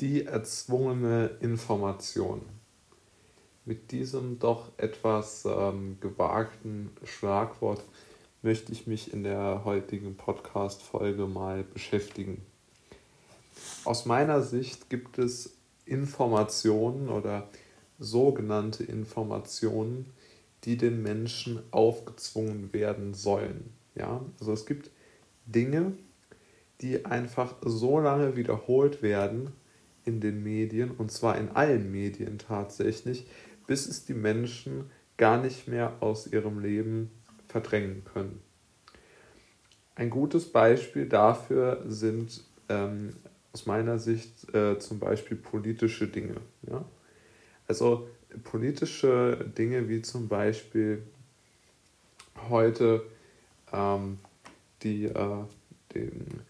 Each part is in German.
Die erzwungene Information. Mit diesem doch etwas ähm, gewagten Schlagwort möchte ich mich in der heutigen Podcast-Folge mal beschäftigen. Aus meiner Sicht gibt es Informationen oder sogenannte Informationen, die den Menschen aufgezwungen werden sollen. Ja, also es gibt Dinge, die einfach so lange wiederholt werden in den Medien, und zwar in allen Medien tatsächlich, bis es die Menschen gar nicht mehr aus ihrem Leben verdrängen können. Ein gutes Beispiel dafür sind ähm, aus meiner Sicht äh, zum Beispiel politische Dinge. Ja? Also politische Dinge wie zum Beispiel heute ähm, die, äh, den,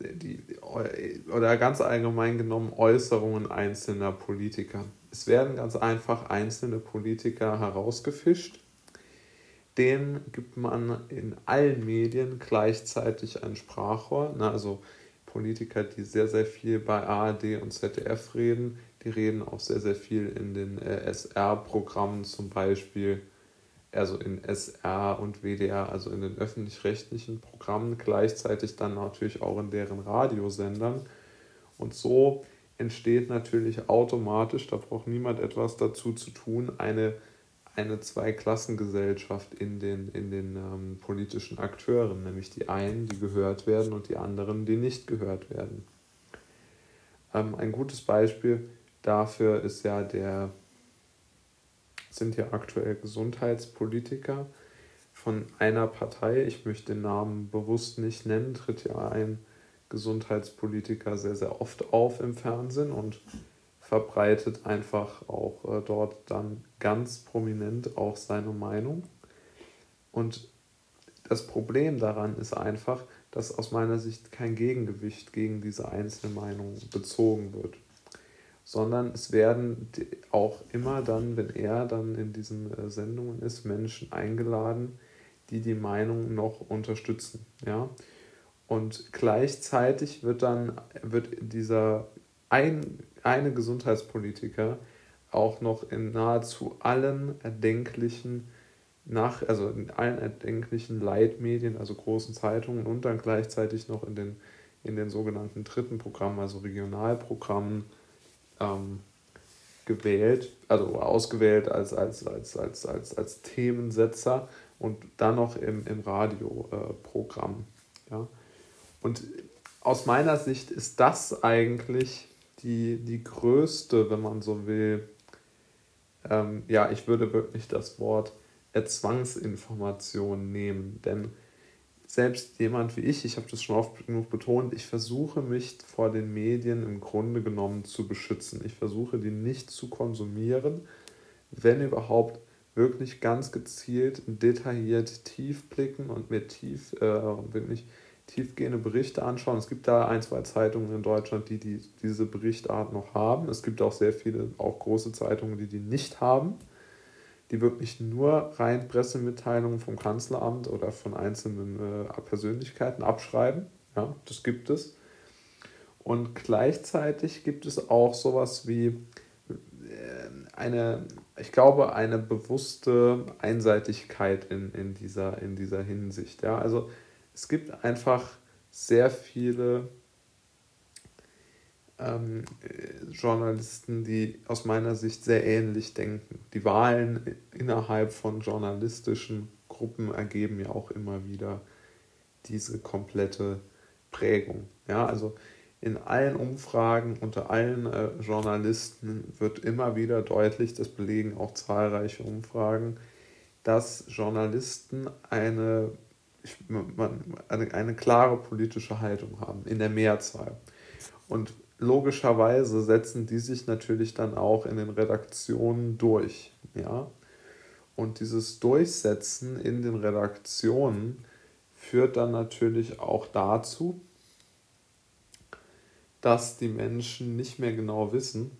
die, oder ganz allgemein genommen Äußerungen einzelner Politiker. Es werden ganz einfach einzelne Politiker herausgefischt. Denen gibt man in allen Medien gleichzeitig ein Sprachrohr. Na, also Politiker, die sehr, sehr viel bei ARD und ZDF reden, die reden auch sehr, sehr viel in den äh, SR-Programmen zum Beispiel, also in SR und WDR, also in den öffentlich-rechtlichen Programmen, gleichzeitig dann natürlich auch in deren Radiosendern. Und so entsteht natürlich automatisch, da braucht niemand etwas dazu zu tun, eine, eine Zweiklassengesellschaft in den, in den ähm, politischen Akteuren, nämlich die einen, die gehört werden und die anderen, die nicht gehört werden. Ähm, ein gutes Beispiel dafür ist ja der, sind ja aktuell Gesundheitspolitiker von einer Partei, ich möchte den Namen bewusst nicht nennen, tritt ja ein Gesundheitspolitiker sehr, sehr oft auf im Fernsehen und verbreitet einfach auch äh, dort dann ganz prominent auch seine Meinung. Und das Problem daran ist einfach, dass aus meiner Sicht kein Gegengewicht gegen diese einzelne Meinung bezogen wird sondern es werden auch immer dann, wenn er dann in diesen äh, Sendungen ist, Menschen eingeladen, die die Meinung noch unterstützen. Ja? Und gleichzeitig wird dann wird dieser ein, eine Gesundheitspolitiker auch noch in nahezu allen erdenklichen nach, also in allen erdenklichen Leitmedien, also großen Zeitungen und dann gleichzeitig noch in den, in den sogenannten dritten Programmen, also Regionalprogrammen, ähm, gewählt, also ausgewählt als, als, als, als, als, als Themensetzer und dann noch im, im Radioprogramm. Äh, ja. Und aus meiner Sicht ist das eigentlich die, die größte, wenn man so will, ähm, ja, ich würde wirklich das Wort Zwangsinformation nehmen, denn selbst jemand wie ich, ich habe das schon oft genug betont, ich versuche mich vor den Medien im Grunde genommen zu beschützen. Ich versuche die nicht zu konsumieren, wenn überhaupt wirklich ganz gezielt, detailliert tief blicken und mir tief, äh, wirklich tiefgehende Berichte anschauen. Es gibt da ein, zwei Zeitungen in Deutschland, die, die diese Berichtart noch haben. Es gibt auch sehr viele, auch große Zeitungen, die die nicht haben die wirklich nur rein Pressemitteilungen vom Kanzleramt oder von einzelnen äh, Persönlichkeiten abschreiben. Ja, das gibt es. Und gleichzeitig gibt es auch sowas wie äh, eine, ich glaube, eine bewusste Einseitigkeit in, in, dieser, in dieser Hinsicht. Ja? Also es gibt einfach sehr viele ähm, Journalisten, die aus meiner Sicht sehr ähnlich denken. Die Wahlen innerhalb von journalistischen Gruppen ergeben ja auch immer wieder diese komplette Prägung. Ja, also in allen Umfragen unter allen äh, Journalisten wird immer wieder deutlich, das belegen auch zahlreiche Umfragen, dass Journalisten eine, eine, eine klare politische Haltung haben, in der Mehrzahl. Und logischerweise setzen die sich natürlich dann auch in den Redaktionen durch. Ja? Und dieses Durchsetzen in den Redaktionen führt dann natürlich auch dazu, dass die Menschen nicht mehr genau wissen,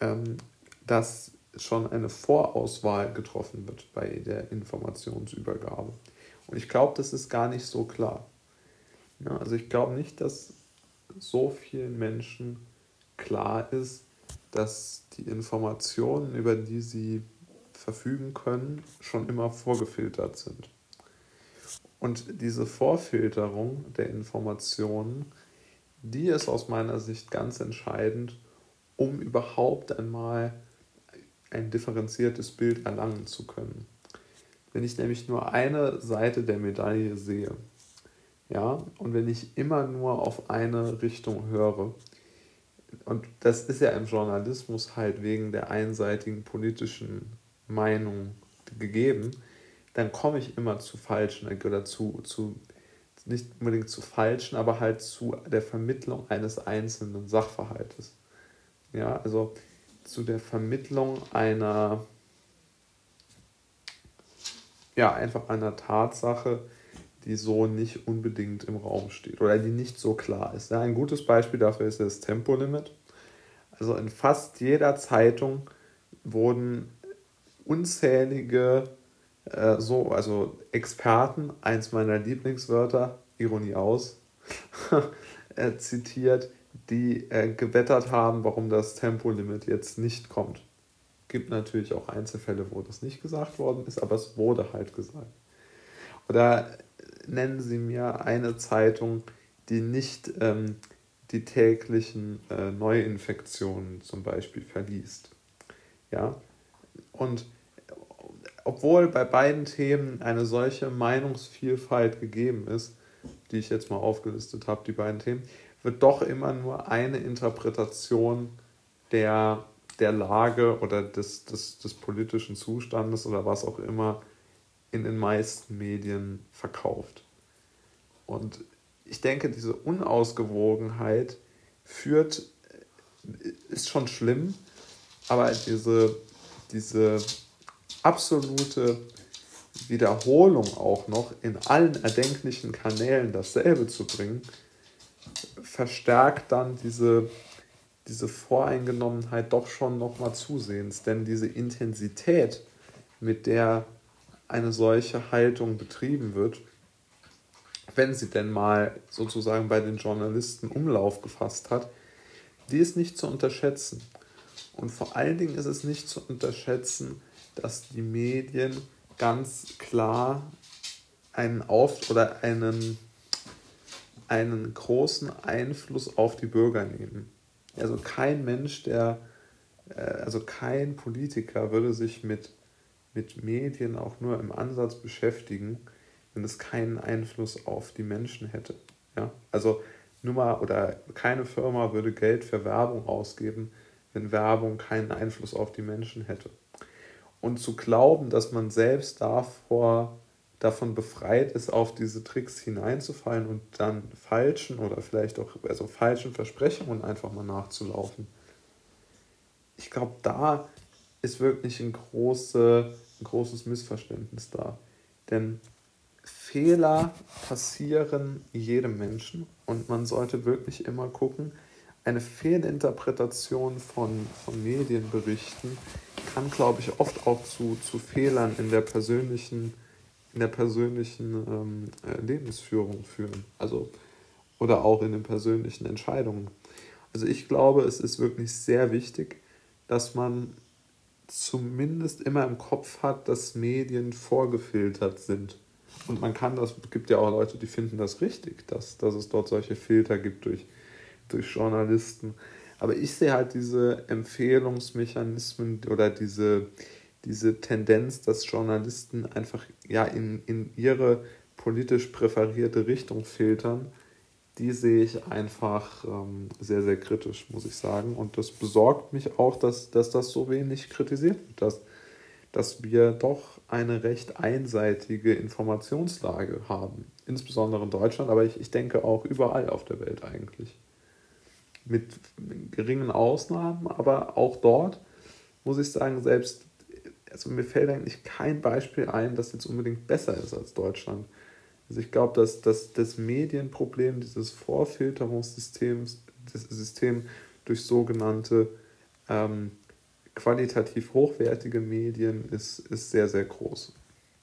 ähm, dass schon eine Vorauswahl getroffen wird bei der Informationsübergabe. Und ich glaube, das ist gar nicht so klar. Ja, also ich glaube nicht, dass so vielen Menschen klar ist, dass die Informationen, über die sie verfügen können, schon immer vorgefiltert sind. Und diese Vorfilterung der Informationen, die ist aus meiner Sicht ganz entscheidend, um überhaupt einmal ein differenziertes Bild erlangen zu können. Wenn ich nämlich nur eine Seite der Medaille sehe, ja, und wenn ich immer nur auf eine Richtung höre, und das ist ja im Journalismus halt wegen der einseitigen politischen Meinung gegeben, dann komme ich immer zu falschen oder zu, zu nicht unbedingt zu falschen, aber halt zu der Vermittlung eines einzelnen Sachverhaltes. Ja, also zu der Vermittlung einer, ja, einfach einer Tatsache, die so nicht unbedingt im Raum steht oder die nicht so klar ist. Ein gutes Beispiel dafür ist das Tempolimit. Also in fast jeder Zeitung wurden unzählige äh, so, also Experten, eins meiner Lieblingswörter, Ironie aus, äh, zitiert, die äh, gewettert haben, warum das Tempolimit jetzt nicht kommt. Gibt natürlich auch Einzelfälle, wo das nicht gesagt worden ist, aber es wurde halt gesagt. Oder nennen Sie mir eine Zeitung, die nicht ähm, die täglichen äh, Neuinfektionen zum Beispiel verliest. Ja, und obwohl bei beiden Themen eine solche Meinungsvielfalt gegeben ist, die ich jetzt mal aufgelistet habe, die beiden Themen, wird doch immer nur eine Interpretation der, der Lage oder des, des, des politischen Zustandes oder was auch immer in den meisten Medien verkauft. Und ich denke, diese Unausgewogenheit führt, ist schon schlimm, aber diese, diese absolute Wiederholung auch noch in allen erdenklichen Kanälen dasselbe zu bringen, verstärkt dann diese, diese Voreingenommenheit doch schon nochmal zusehends. Denn diese Intensität, mit der eine solche Haltung betrieben wird, wenn sie denn mal sozusagen bei den Journalisten Umlauf gefasst hat, die ist nicht zu unterschätzen. Und vor allen Dingen ist es nicht zu unterschätzen, dass die Medien ganz klar einen Auf oder einen, einen großen Einfluss auf die Bürger nehmen. Also kein Mensch, der, äh, also kein Politiker würde sich mit, mit Medien auch nur im Ansatz beschäftigen, wenn es keinen Einfluss auf die Menschen hätte. Ja? Also nur mal, oder keine Firma würde Geld für Werbung ausgeben, wenn Werbung keinen Einfluss auf die Menschen hätte und zu glauben, dass man selbst davor davon befreit ist, auf diese Tricks hineinzufallen und dann falschen oder vielleicht auch also falschen Versprechungen einfach mal nachzulaufen. Ich glaube, da ist wirklich ein, große, ein großes Missverständnis da. Denn Fehler passieren jedem Menschen und man sollte wirklich immer gucken, eine Fehlinterpretation von, von Medienberichten kann, glaube ich, oft auch zu, zu Fehlern in der persönlichen, in der persönlichen ähm, äh, Lebensführung führen. Also, oder auch in den persönlichen Entscheidungen. Also ich glaube, es ist wirklich sehr wichtig, dass man zumindest immer im Kopf hat, dass Medien vorgefiltert sind. Und man kann das, gibt ja auch Leute, die finden das richtig, dass, dass es dort solche Filter gibt durch durch Journalisten. Aber ich sehe halt diese Empfehlungsmechanismen oder diese, diese Tendenz, dass Journalisten einfach ja in, in ihre politisch präferierte Richtung filtern, die sehe ich einfach ähm, sehr, sehr kritisch, muss ich sagen. Und das besorgt mich auch, dass, dass das so wenig kritisiert wird, dass, dass wir doch eine recht einseitige Informationslage haben. Insbesondere in Deutschland, aber ich, ich denke auch überall auf der Welt eigentlich mit geringen Ausnahmen, aber auch dort muss ich sagen, selbst, also mir fällt eigentlich kein Beispiel ein, das jetzt unbedingt besser ist als Deutschland. Also ich glaube, dass, dass das Medienproblem dieses Vorfilterungssystems, das System durch sogenannte ähm, qualitativ hochwertige Medien ist, ist sehr, sehr groß.